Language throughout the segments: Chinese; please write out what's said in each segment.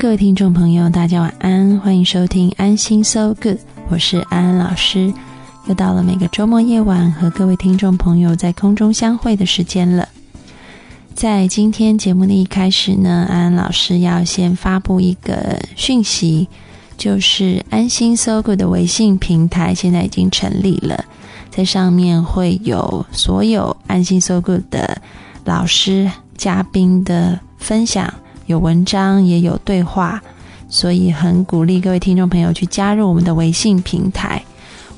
各位听众朋友，大家晚安，欢迎收听安心 So Good，我是安安老师。又到了每个周末夜晚和各位听众朋友在空中相会的时间了。在今天节目的一开始呢，安安老师要先发布一个讯息，就是安心 So Good 的微信平台现在已经成立了，在上面会有所有安心 So Good 的老师、嘉宾的分享，有文章也有对话，所以很鼓励各位听众朋友去加入我们的微信平台。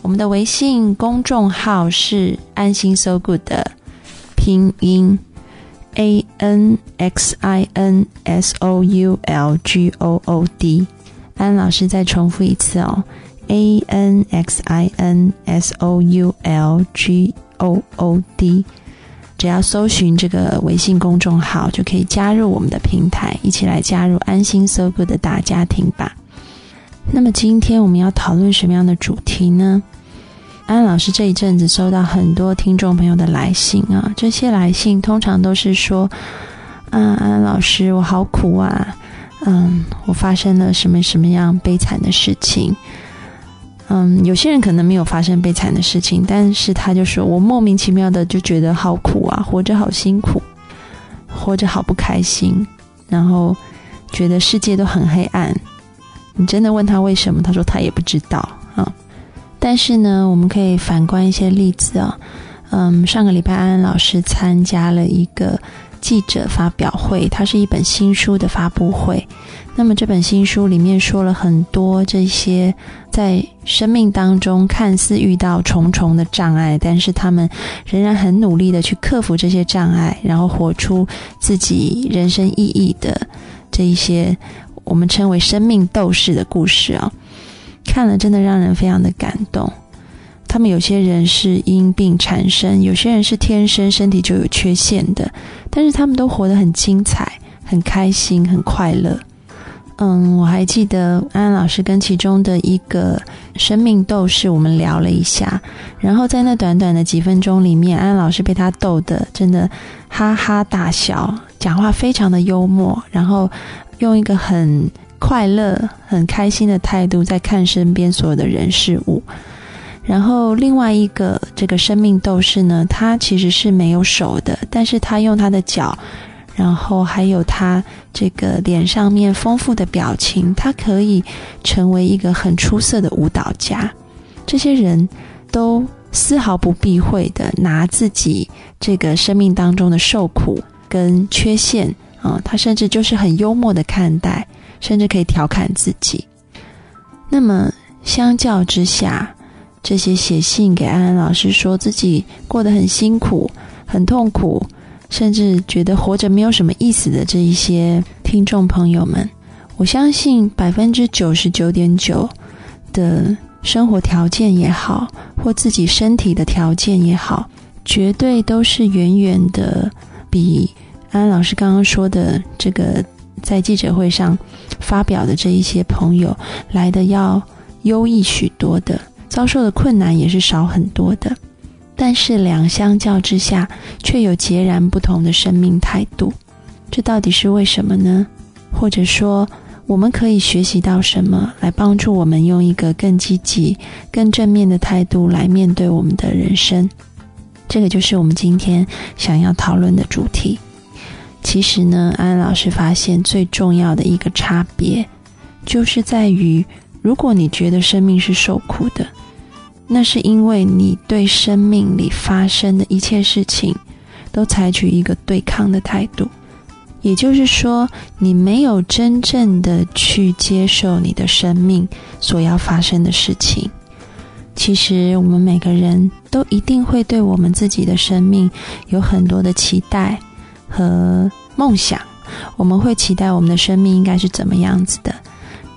我们的微信公众号是“安心 So Good” 的拼音 A N X I N S O U L G O O D。安老师再重复一次哦，A N X I N S O U L G O O D。只要搜寻这个微信公众号，就可以加入我们的平台，一起来加入“安心 So Good” 的大家庭吧。那么今天我们要讨论什么样的主题呢？安老师这一阵子收到很多听众朋友的来信啊，这些来信通常都是说：“啊，安老师，我好苦啊，嗯，我发生了什么什么样悲惨的事情。”嗯，有些人可能没有发生悲惨的事情，但是他就说我莫名其妙的就觉得好苦啊，活着好辛苦，活着好不开心，然后觉得世界都很黑暗。你真的问他为什么？他说他也不知道啊。但是呢，我们可以反观一些例子啊。嗯，上个礼拜安安老师参加了一个记者发表会，它是一本新书的发布会。那么这本新书里面说了很多这些在生命当中看似遇到重重的障碍，但是他们仍然很努力的去克服这些障碍，然后活出自己人生意义的这一些。我们称为生命斗士的故事啊，看了真的让人非常的感动。他们有些人是因病缠身，有些人是天生身体就有缺陷的，但是他们都活得很精彩、很开心、很快乐。嗯，我还记得安安老师跟其中的一个生命斗士，我们聊了一下，然后在那短短的几分钟里面，安安老师被他逗得真的哈哈大笑，讲话非常的幽默，然后。用一个很快乐、很开心的态度在看身边所有的人事物，然后另外一个这个生命斗士呢，他其实是没有手的，但是他用他的脚，然后还有他这个脸上面丰富的表情，他可以成为一个很出色的舞蹈家。这些人都丝毫不避讳的拿自己这个生命当中的受苦跟缺陷。啊，他甚至就是很幽默的看待，甚至可以调侃自己。那么相较之下，这些写信给安安老师说自己过得很辛苦、很痛苦，甚至觉得活着没有什么意思的这一些听众朋友们，我相信百分之九十九点九的生活条件也好，或自己身体的条件也好，绝对都是远远的比。安安老师刚刚说的这个，在记者会上发表的这一些朋友来的要优异许多的，遭受的困难也是少很多的，但是两相较之下，却有截然不同的生命态度，这到底是为什么呢？或者说，我们可以学习到什么，来帮助我们用一个更积极、更正面的态度来面对我们的人生？这个就是我们今天想要讨论的主题。其实呢，安安老师发现最重要的一个差别，就是在于，如果你觉得生命是受苦的，那是因为你对生命里发生的一切事情，都采取一个对抗的态度。也就是说，你没有真正的去接受你的生命所要发生的事情。其实，我们每个人都一定会对我们自己的生命有很多的期待。和梦想，我们会期待我们的生命应该是怎么样子的。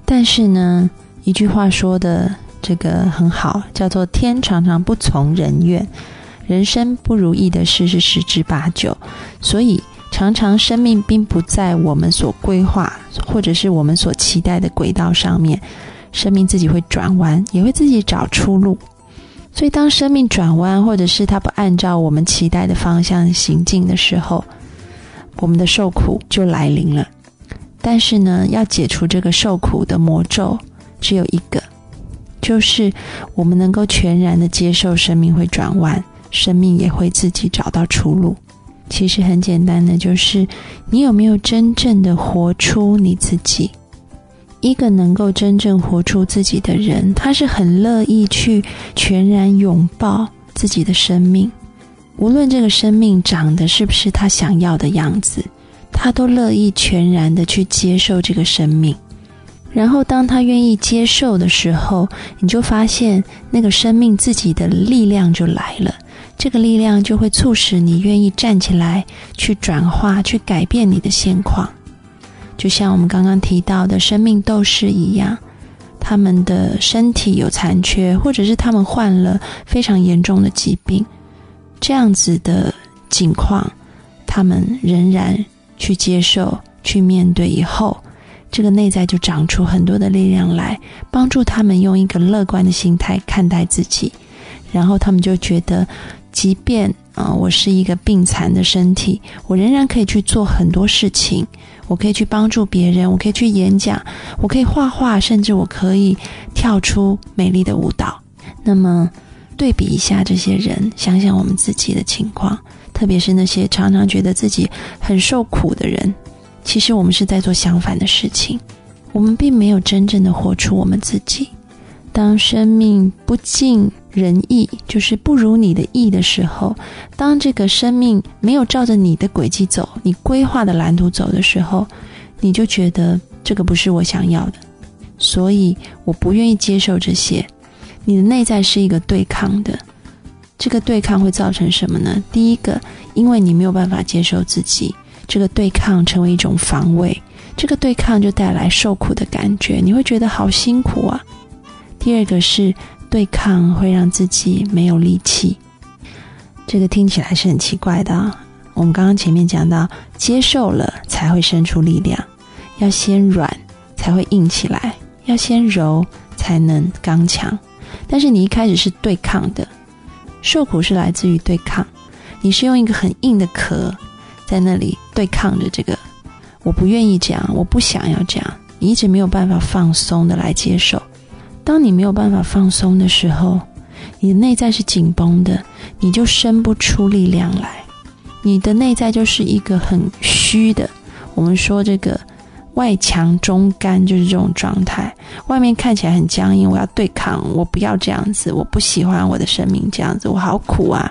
但是呢，一句话说的这个很好，叫做“天常常不从人愿”，人生不如意的事是十之八九，所以常常生命并不在我们所规划或者是我们所期待的轨道上面，生命自己会转弯，也会自己找出路。所以，当生命转弯，或者是它不按照我们期待的方向行进的时候，我们的受苦就来临了。但是呢，要解除这个受苦的魔咒，只有一个，就是我们能够全然的接受生命会转弯，生命也会自己找到出路。其实很简单的，就是你有没有真正的活出你自己。一个能够真正活出自己的人，他是很乐意去全然拥抱自己的生命，无论这个生命长得是不是他想要的样子，他都乐意全然的去接受这个生命。然后，当他愿意接受的时候，你就发现那个生命自己的力量就来了，这个力量就会促使你愿意站起来，去转化、去改变你的现况。就像我们刚刚提到的生命斗士一样，他们的身体有残缺，或者是他们患了非常严重的疾病，这样子的境况，他们仍然去接受、去面对，以后这个内在就长出很多的力量来，帮助他们用一个乐观的心态看待自己，然后他们就觉得，即便啊，我是一个病残的身体，我仍然可以去做很多事情。我可以去帮助别人，我可以去演讲，我可以画画，甚至我可以跳出美丽的舞蹈。那么，对比一下这些人，想想我们自己的情况，特别是那些常常觉得自己很受苦的人，其实我们是在做相反的事情，我们并没有真正的活出我们自己。当生命不尽人意，就是不如你的意的时候，当这个生命没有照着你的轨迹走，你规划的蓝图走的时候，你就觉得这个不是我想要的，所以我不愿意接受这些。你的内在是一个对抗的，这个对抗会造成什么呢？第一个，因为你没有办法接受自己，这个对抗成为一种防卫，这个对抗就带来受苦的感觉，你会觉得好辛苦啊。第二个是对抗会让自己没有力气，这个听起来是很奇怪的啊。我们刚刚前面讲到，接受了才会生出力量，要先软才会硬起来，要先柔才能刚强。但是你一开始是对抗的，受苦是来自于对抗，你是用一个很硬的壳在那里对抗着这个，我不愿意这样，我不想要这样，你一直没有办法放松的来接受。当你没有办法放松的时候，你的内在是紧绷的，你就生不出力量来。你的内在就是一个很虚的。我们说这个外强中干就是这种状态，外面看起来很僵硬，我要对抗，我不要这样子，我不喜欢我的生命这样子，我好苦啊！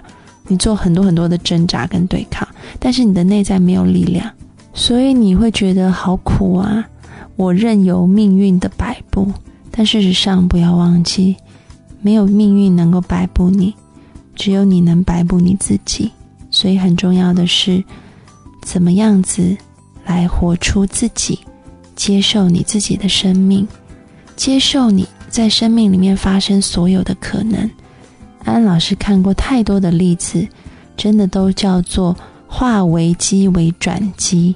你做很多很多的挣扎跟对抗，但是你的内在没有力量，所以你会觉得好苦啊！我任由命运的摆布。但事实上，不要忘记，没有命运能够摆布你，只有你能摆布你自己。所以很重要的是，怎么样子来活出自己，接受你自己的生命，接受你在生命里面发生所有的可能。安老师看过太多的例子，真的都叫做化危机为转机。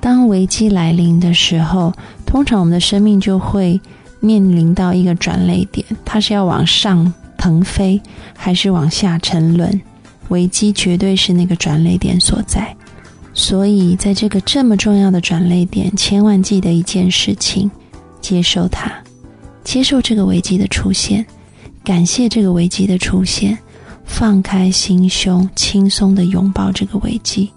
当危机来临的时候，通常我们的生命就会。面临到一个转泪点，它是要往上腾飞，还是往下沉沦？危机绝对是那个转泪点所在。所以，在这个这么重要的转泪点，千万记得一件事情：接受它，接受这个危机的出现，感谢这个危机的出现，放开心胸，轻松的拥抱这个危机。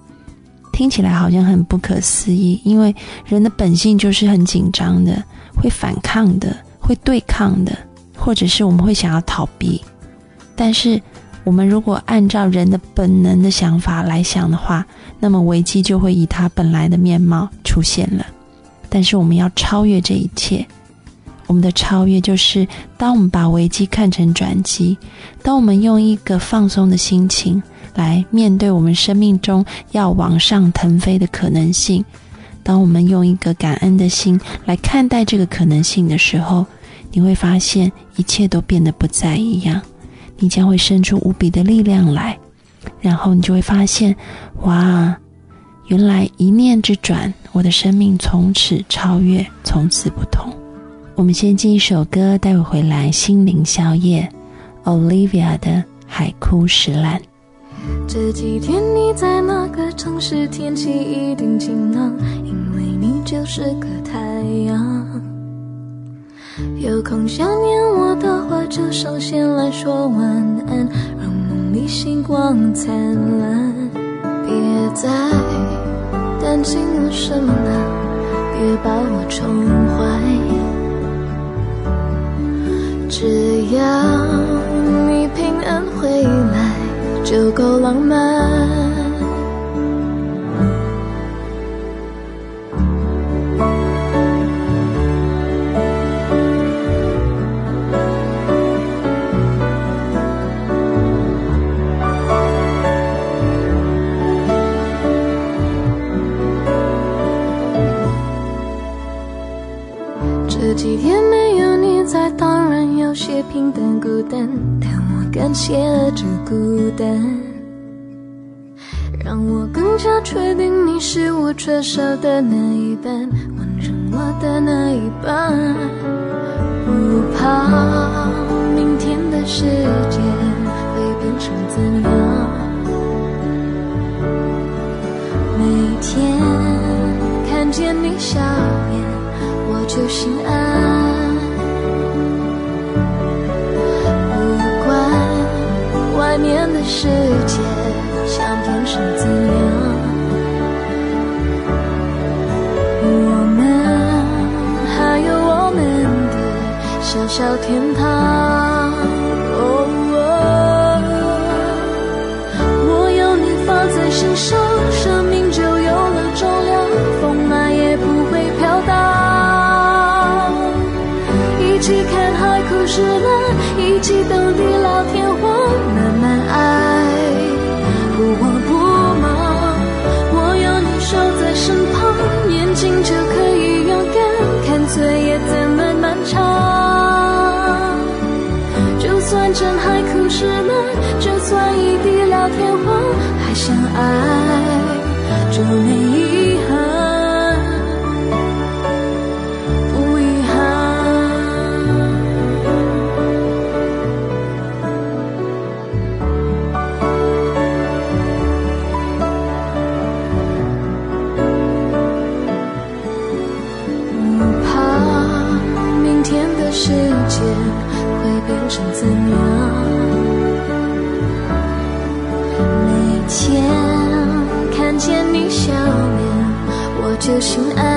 听起来好像很不可思议，因为人的本性就是很紧张的。会反抗的，会对抗的，或者是我们会想要逃避。但是，我们如果按照人的本能的想法来想的话，那么危机就会以它本来的面貌出现了。但是，我们要超越这一切。我们的超越就是，当我们把危机看成转机，当我们用一个放松的心情来面对我们生命中要往上腾飞的可能性。当我们用一个感恩的心来看待这个可能性的时候，你会发现一切都变得不再一样。你将会生出无比的力量来，然后你就会发现，哇，原来一念之转，我的生命从此超越，从此不同。我们先进一首歌，待会回来心灵宵夜，Olivia 的《海枯石烂》。这几天你在哪个城市？天气一定晴朗，因为你就是个太阳。有空想念我的话，就上线来说晚安，让梦里星光灿烂。别再担心我什么了，别把我宠坏，就够浪漫。缺少的那一半，完成我的那一半。不怕明天的世界会变成怎样，每天看见你笑脸，我就心安。不管外面的世界小天堂。会变成怎样？每天看见你笑脸我就心安。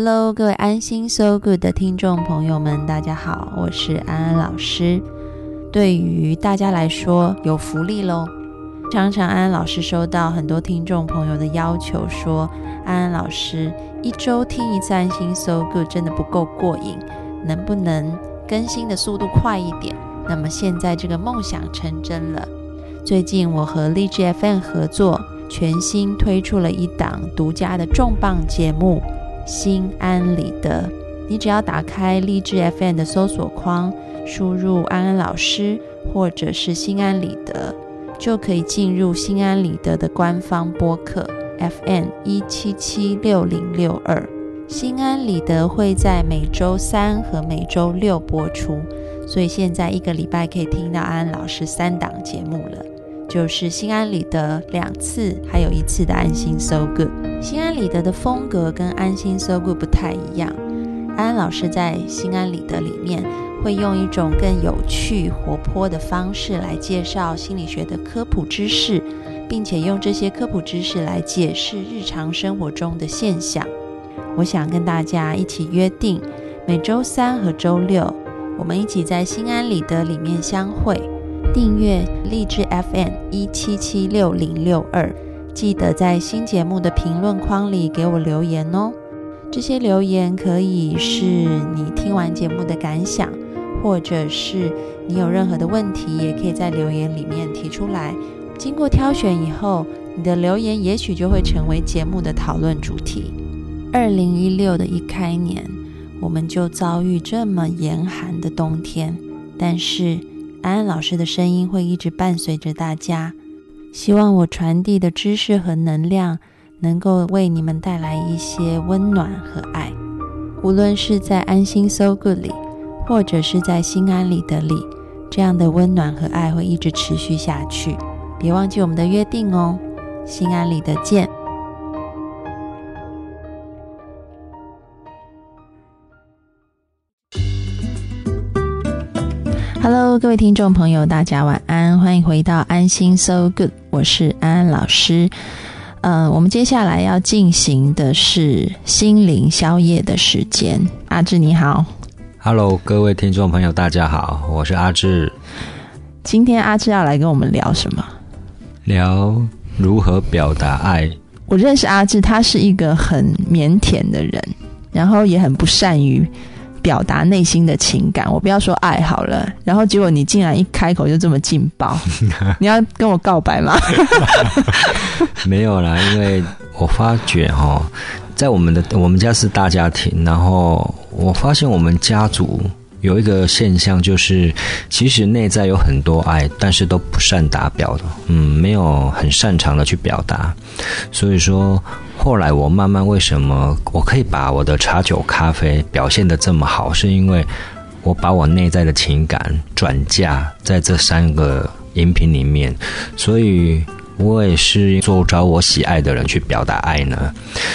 Hello，各位安心 So Good 的听众朋友们，大家好，我是安安老师。对于大家来说，有福利喽！常常安安老师收到很多听众朋友的要求，说安安老师一周听一次安心 So Good 真的不够过瘾，能不能更新的速度快一点？那么现在这个梦想成真了。最近我和荔枝 FM 合作，全新推出了一档独家的重磅节目。心安理得，你只要打开荔枝 FM 的搜索框，输入安安老师或者是心安理得，就可以进入心安理得的官方播客 FM 一七七六零六二。心安理得会在每周三和每周六播出，所以现在一个礼拜可以听到安安老师三档节目了。就是心安理得两次，还有一次的安心 So Good。心安理得的风格跟安心 So Good 不太一样。安安老师在心安理得里面会用一种更有趣、活泼的方式来介绍心理学的科普知识，并且用这些科普知识来解释日常生活中的现象。我想跟大家一起约定，每周三和周六，我们一起在心安理得里面相会。订阅励志 FM 一七七六零六二，记得在新节目的评论框里给我留言哦。这些留言可以是你听完节目的感想，或者是你有任何的问题，也可以在留言里面提出来。经过挑选以后，你的留言也许就会成为节目的讨论主题。二零一六的一开年，我们就遭遇这么严寒的冬天，但是安安老师的声音会一直伴随着大家。希望我传递的知识和能量。能够为你们带来一些温暖和爱，无论是在安心 So Good 里，或者是在心安理得里，这样的温暖和爱会一直持续下去。别忘记我们的约定哦，心安理得见。Hello，各位听众朋友，大家晚安，欢迎回到安心 So Good，我是安安老师。嗯，我们接下来要进行的是心灵宵夜的时间。阿志你好，Hello，各位听众朋友，大家好，我是阿志。今天阿志要来跟我们聊什么？聊如何表达爱。我认识阿志，他是一个很腼腆的人，然后也很不善于。表达内心的情感，我不要说爱好了。然后结果你竟然一开口就这么劲爆，你要跟我告白吗？没有啦，因为我发觉哈，在我们的我们家是大家庭，然后我发现我们家族。有一个现象就是，其实内在有很多爱，但是都不善达表的，嗯，没有很擅长的去表达。所以说，后来我慢慢为什么我可以把我的茶酒咖啡表现的这么好，是因为我把我内在的情感转嫁在这三个饮品里面，所以我也是做找我喜爱的人去表达爱呢。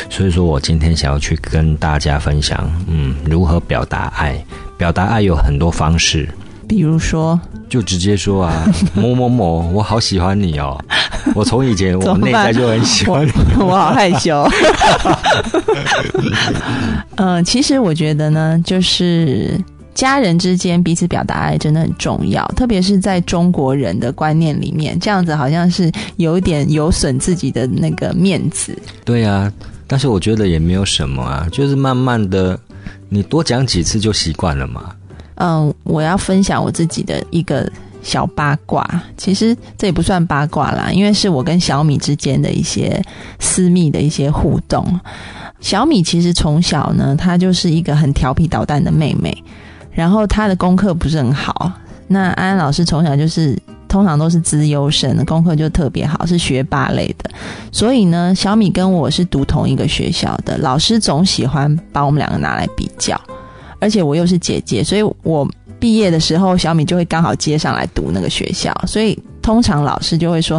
所以说我今天想要去跟大家分享，嗯，如何表达爱。表达爱有很多方式，比如说，就直接说啊，某某某，我好喜欢你哦！我从以前我内在就很喜欢你，我好害羞。嗯，其实我觉得呢，就是家人之间彼此表达爱真的很重要，特别是在中国人的观念里面，这样子好像是有一点有损自己的那个面子。对呀，但是我觉得也没有什么啊，就是慢慢的。你多讲几次就习惯了嘛？嗯，我要分享我自己的一个小八卦。其实这也不算八卦啦，因为是我跟小米之间的一些私密的一些互动。小米其实从小呢，她就是一个很调皮捣蛋的妹妹，然后她的功课不是很好。那安安老师从小就是通常都是资优生，功课就特别好，是学霸类的。所以呢，小米跟我是读同一个学校的，老师总喜欢把我们两个拿来比较。而且我又是姐姐，所以我毕业的时候，小米就会刚好接上来读那个学校。所以通常老师就会说：“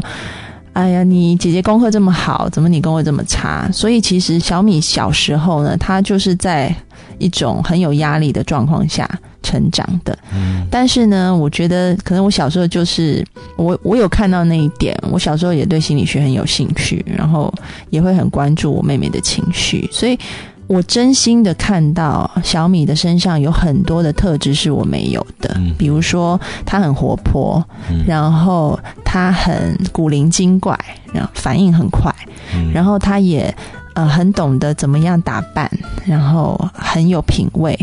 哎呀，你姐姐功课这么好，怎么你功课这么差？”所以其实小米小时候呢，她就是在一种很有压力的状况下。成长的，但是呢，我觉得可能我小时候就是我我有看到那一点，我小时候也对心理学很有兴趣，然后也会很关注我妹妹的情绪，所以我真心的看到小米的身上有很多的特质是我没有的，比如说她很活泼，然后她很古灵精怪，然后反应很快，然后她也呃很懂得怎么样打扮，然后很有品味。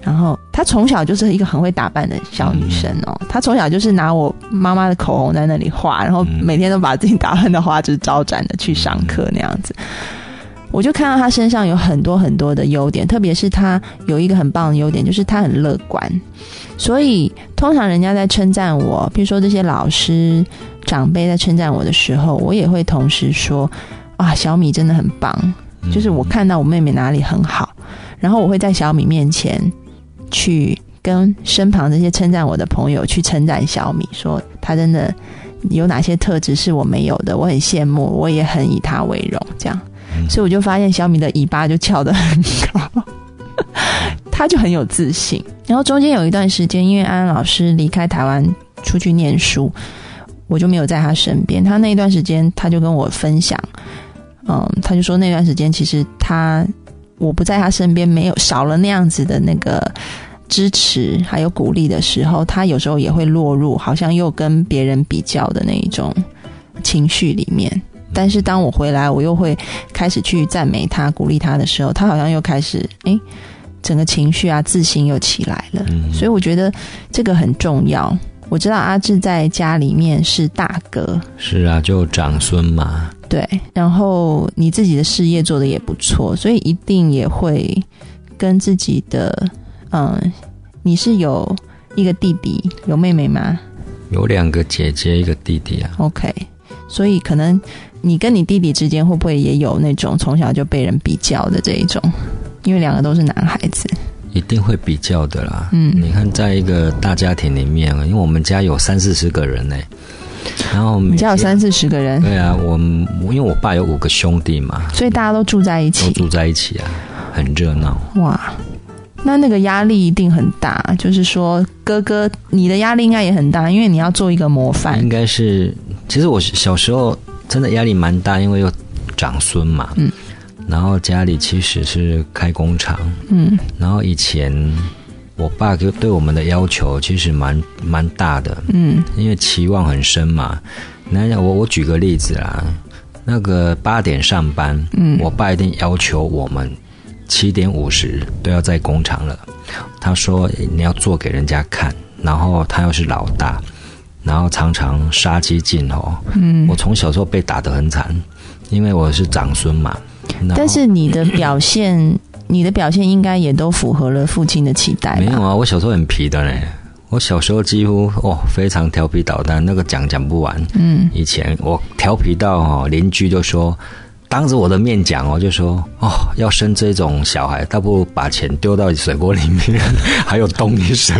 然后她从小就是一个很会打扮的小女生哦，她从小就是拿我妈妈的口红在那里画，然后每天都把自己打扮的花枝招展的去上课那样子。我就看到他身上有很多很多的优点，特别是他有一个很棒的优点，就是他很乐观。所以通常人家在称赞我，比如说这些老师长辈在称赞我的时候，我也会同时说：啊，小米真的很棒。就是我看到我妹妹哪里很好，然后我会在小米面前。去跟身旁这些称赞我的朋友去称赞小米，说他真的有哪些特质是我没有的，我很羡慕，我也很以他为荣。这样，所以我就发现小米的尾巴就翘得很高，他就很有自信。然后中间有一段时间，因为安安老师离开台湾出去念书，我就没有在他身边。他那一段时间，他就跟我分享，嗯，他就说那段时间其实他我不在他身边，没有少了那样子的那个支持还有鼓励的时候，他有时候也会落入好像又跟别人比较的那一种情绪里面。但是当我回来，我又会开始去赞美他、鼓励他的时候，他好像又开始诶，整个情绪啊、自信又起来了。所以我觉得这个很重要。我知道阿志在家里面是大哥，是啊，就长孙嘛。对，然后你自己的事业做的也不错，所以一定也会跟自己的嗯，你是有一个弟弟，有妹妹吗？有两个姐姐，一个弟弟啊。OK，所以可能。你跟你弟弟之间会不会也有那种从小就被人比较的这一种？因为两个都是男孩子，一定会比较的啦。嗯，你看，在一个大家庭里面，因为我们家有三四十个人呢，然后你家有三四十个人？对啊，我因为我爸有五个兄弟嘛，所以大家都住在一起，都住在一起啊，很热闹。哇，那那个压力一定很大。就是说，哥哥，你的压力应该也很大，因为你要做一个模范。应该是，其实我小时候。真的压力蛮大，因为有长孙嘛。嗯。然后家里其实是开工厂。嗯。然后以前我爸就对我们的要求其实蛮蛮大的。嗯。因为期望很深嘛。那我我举个例子啦，那个八点上班，嗯，我爸一定要求我们七点五十都要在工厂了。他说你要做给人家看，然后他又是老大。然后常常杀鸡儆猴。嗯，我从小时候被打得很惨，因为我是长孙嘛。但是你的表现，你的表现应该也都符合了父亲的期待。没有啊，我小时候很皮的嘞。我小时候几乎哦非常调皮捣蛋，那个讲讲不完。嗯，以前我调皮到哦邻居就说。当着我的面讲哦，就说哦，要生这种小孩，倒不如把钱丢到水锅里面，还有动一生。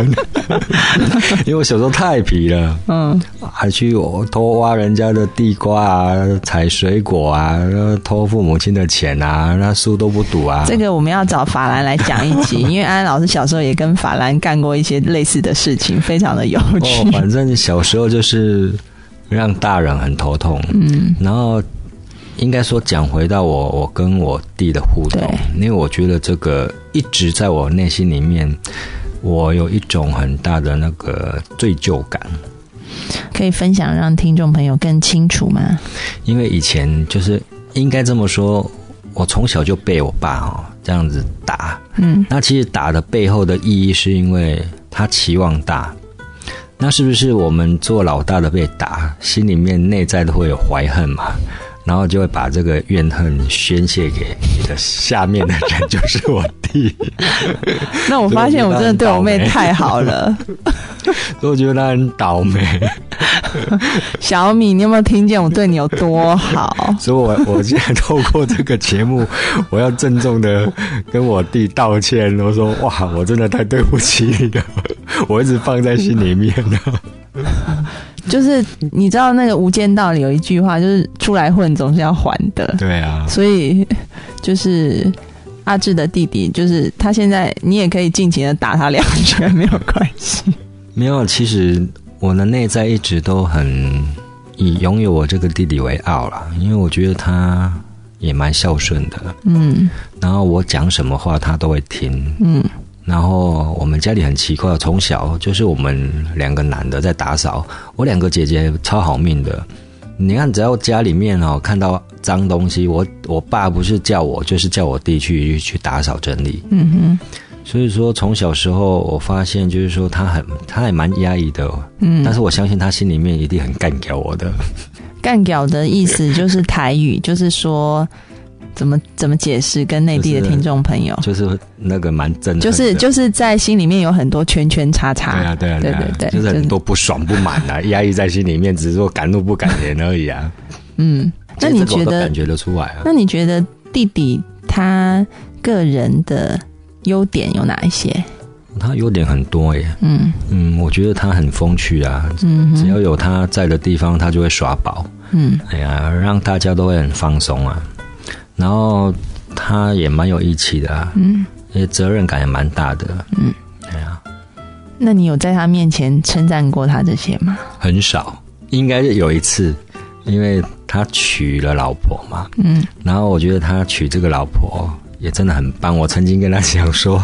因为我小时候太皮了，嗯，还去偷挖人家的地瓜啊，采水果啊，偷父母亲的钱啊，那书都不读啊。这个我们要找法兰来讲一集，因为安安老师小时候也跟法兰干过一些类似的事情，非常的有趣。反正小时候就是让大人很头痛，嗯，然后。应该说，讲回到我，我跟我弟的互动，因为我觉得这个一直在我内心里面，我有一种很大的那个罪疚感。可以分享让听众朋友更清楚吗？因为以前就是应该这么说，我从小就被我爸哦这样子打。嗯，那其实打的背后的意义是因为他期望大。那是不是我们做老大的被打，心里面内在都会有怀恨嘛？然后就会把这个怨恨宣泄给你的下面的人，就是我弟。那我发现我真的对我妹太好了，所以我觉得她很倒霉。小米，你有没有听见我对你有多好？所以我我现在透过这个节目，我要郑重的跟我弟道歉。我说哇，我真的太对不起你了，我一直放在心里面呢。就是你知道那个《无间道》里有一句话，就是出来混总是要还的。对啊，所以就是阿志的弟弟，就是他现在你也可以尽情的打他两拳，没有关系。没有，其实我的内在一直都很以拥有我这个弟弟为傲了，因为我觉得他也蛮孝顺的。嗯，然后我讲什么话他都会听。嗯。然后我们家里很奇怪，从小就是我们两个男的在打扫，我两个姐姐超好命的。你看，只要家里面哦看到脏东西，我我爸不是叫我，就是叫我弟去去打扫整理。嗯哼。所以说，从小时候我发现，就是说他很他也蛮压抑的。嗯。但是我相信他心里面一定很干掉我的。干掉的意思就是台语，就是说。怎么怎么解释？跟内地的听众朋友，就是那个蛮真，就是就是在心里面有很多圈圈叉叉。对啊，对啊，对对对，就是很多不爽不满啊，压抑在心里面，只是说敢怒不敢言而已啊。嗯，那你觉得感觉得出来啊？那你觉得弟弟他个人的优点有哪一些？他优点很多耶。嗯嗯，我觉得他很风趣啊。嗯，只要有他在的地方，他就会耍宝。嗯，哎呀，让大家都会很放松啊。然后他也蛮有义气的，嗯，也责任感也蛮大的，嗯，对啊。那你有在他面前称赞过他这些吗？很少，应该是有一次，因为他娶了老婆嘛，嗯，然后我觉得他娶这个老婆也真的很棒。我曾经跟他讲说，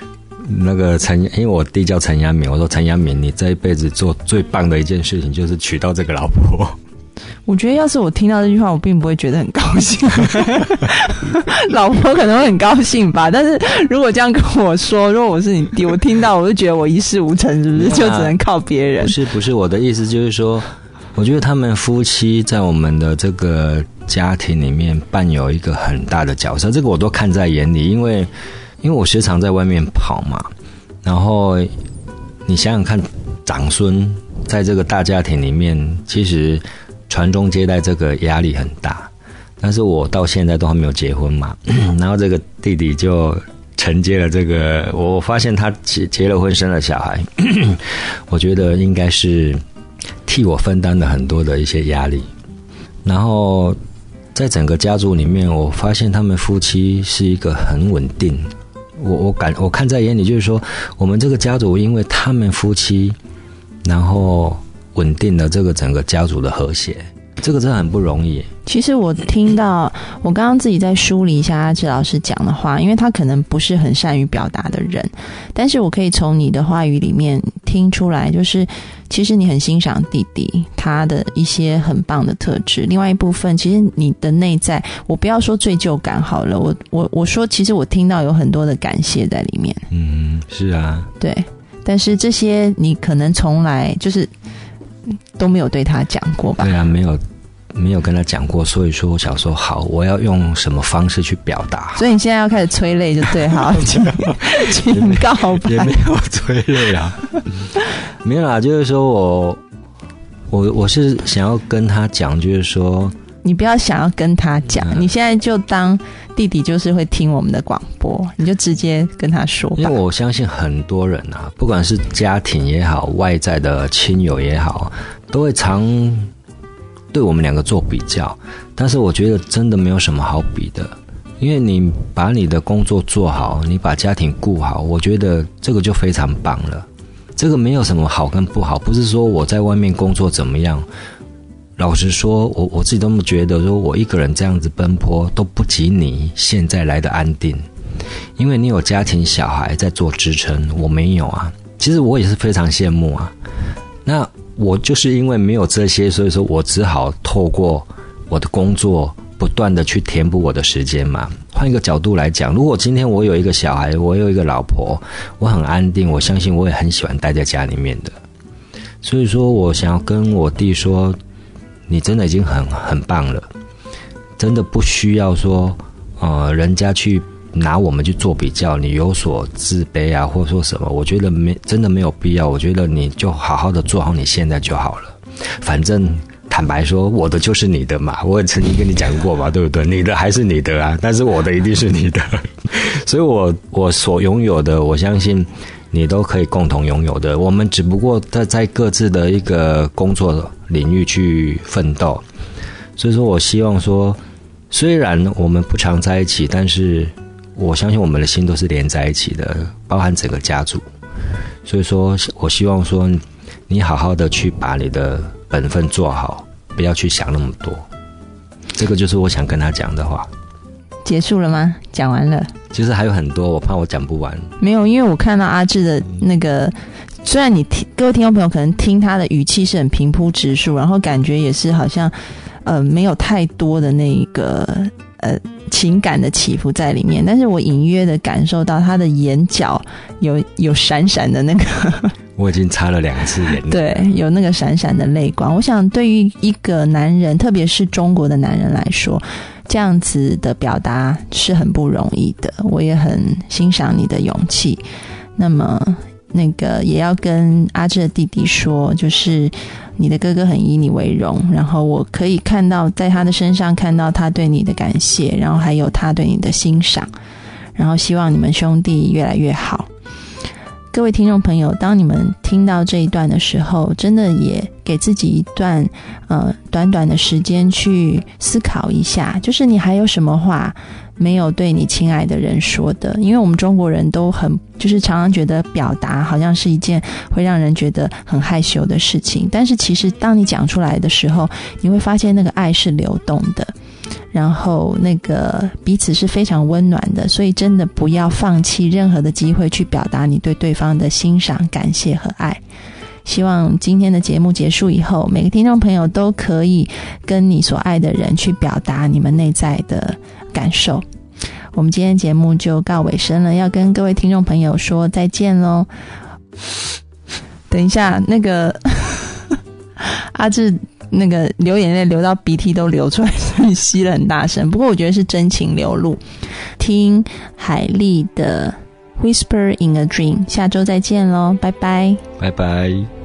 那个陈，因为我弟叫陈阳敏，我说陈阳敏，你这一辈子做最棒的一件事情就是娶到这个老婆。我觉得要是我听到这句话，我并不会觉得很高兴。老婆可能会很高兴吧，但是如果这样跟我说，如果我是你弟，我听到我就觉得我一事无成，是不是？就只能靠别人不。是不是，我的意思就是说，我觉得他们夫妻在我们的这个家庭里面扮有一个很大的角色，这个我都看在眼里，因为因为我时常在外面跑嘛，然后你想想看，长孙在这个大家庭里面，其实传宗接代这个压力很大，但是我到现在都还没有结婚嘛，然后这个弟弟就承接了这个，我发现他结结了婚，生了小孩，我觉得应该是替我分担了很多的一些压力。然后在整个家族里面，我发现他们夫妻是一个很稳定。我我感我看在眼里，就是说，我们这个家族，因为他们夫妻，然后稳定了这个整个家族的和谐，这个真的很不容易。其实我听到，我刚刚自己在梳理一下阿志老师讲的话，因为他可能不是很善于表达的人，但是我可以从你的话语里面听出来，就是其实你很欣赏弟弟他的一些很棒的特质。另外一部分，其实你的内在，我不要说罪疚感好了，我我我说，其实我听到有很多的感谢在里面。嗯，是啊，对，但是这些你可能从来就是都没有对他讲过吧对？啊，没有没有跟他讲过，所以说我想说，好，我要用什么方式去表达？所以你现在要开始催泪就对，好，请请告吧也没。有催泪啊，没有啦，就是说我我我是想要跟他讲，就是说，你不要想要跟他讲，嗯你现在就当弟弟就是会听我们的广播，你就直接跟他说因为。我相信很多人啊，不管是家庭也好，外在的亲友也好，都会常对我们两个做比较。但是我觉得真的没有什么好比的，因为你把你的工作做好，你把家庭顾好，我觉得这个就非常棒了。这个没有什么好跟不好，不是说我在外面工作怎么样。老实说，我我自己都觉得，说我一个人这样子奔波都不及你现在来的安定。因为你有家庭小孩在做支撑，我没有啊。其实我也是非常羡慕啊。那我就是因为没有这些，所以说我只好透过我的工作，不断的去填补我的时间嘛。换一个角度来讲，如果今天我有一个小孩，我有一个老婆，我很安定，我相信我也很喜欢待在家里面的。所以说我想要跟我弟说，你真的已经很很棒了，真的不需要说，呃，人家去拿我们去做比较，你有所自卑啊，或者说什么，我觉得没真的没有必要。我觉得你就好好的做好你现在就好了，反正。坦白说，我的就是你的嘛，我也曾经跟你讲过嘛，对不对？你的还是你的啊，但是我的一定是你的，所以我我所拥有的，我相信你都可以共同拥有的。我们只不过在在各自的一个工作领域去奋斗，所以说我希望说，虽然我们不常在一起，但是我相信我们的心都是连在一起的，包含整个家族。所以说我希望说，你好好的去把你的本分做好，不要去想那么多。这个就是我想跟他讲的话。结束了吗？讲完了其实还有很多，我怕我讲不完。没有？因为我看到阿志的那个，虽然你听各位听众朋友可能听他的语气是很平铺直述，然后感觉也是好像呃没有太多的那一个呃情感的起伏在里面，但是我隐约的感受到他的眼角有有闪闪的那个 我已经擦了两次眼泪。对，有那个闪闪的泪光。我想，对于一个男人，特别是中国的男人来说，这样子的表达是很不容易的。我也很欣赏你的勇气。那么，那个也要跟阿志的弟弟说，就是你的哥哥很以你为荣，然后我可以看到在他的身上看到他对你的感谢，然后还有他对你的欣赏，然后希望你们兄弟越来越好。各位听众朋友，当你们听到这一段的时候，真的也给自己一段呃短短的时间去思考一下，就是你还有什么话没有对你亲爱的人说的？因为我们中国人都很就是常常觉得表达好像是一件会让人觉得很害羞的事情，但是其实当你讲出来的时候，你会发现那个爱是流动的。然后那个彼此是非常温暖的，所以真的不要放弃任何的机会去表达你对对方的欣赏、感谢和爱。希望今天的节目结束以后，每个听众朋友都可以跟你所爱的人去表达你们内在的感受。我们今天节目就告尾声了，要跟各位听众朋友说再见喽。等一下，那个 阿志。那个流眼泪流到鼻涕都流出来，吸了很大声。不过我觉得是真情流露。听海丽的《Whisper in a Dream》，下周再见喽，拜拜，拜拜。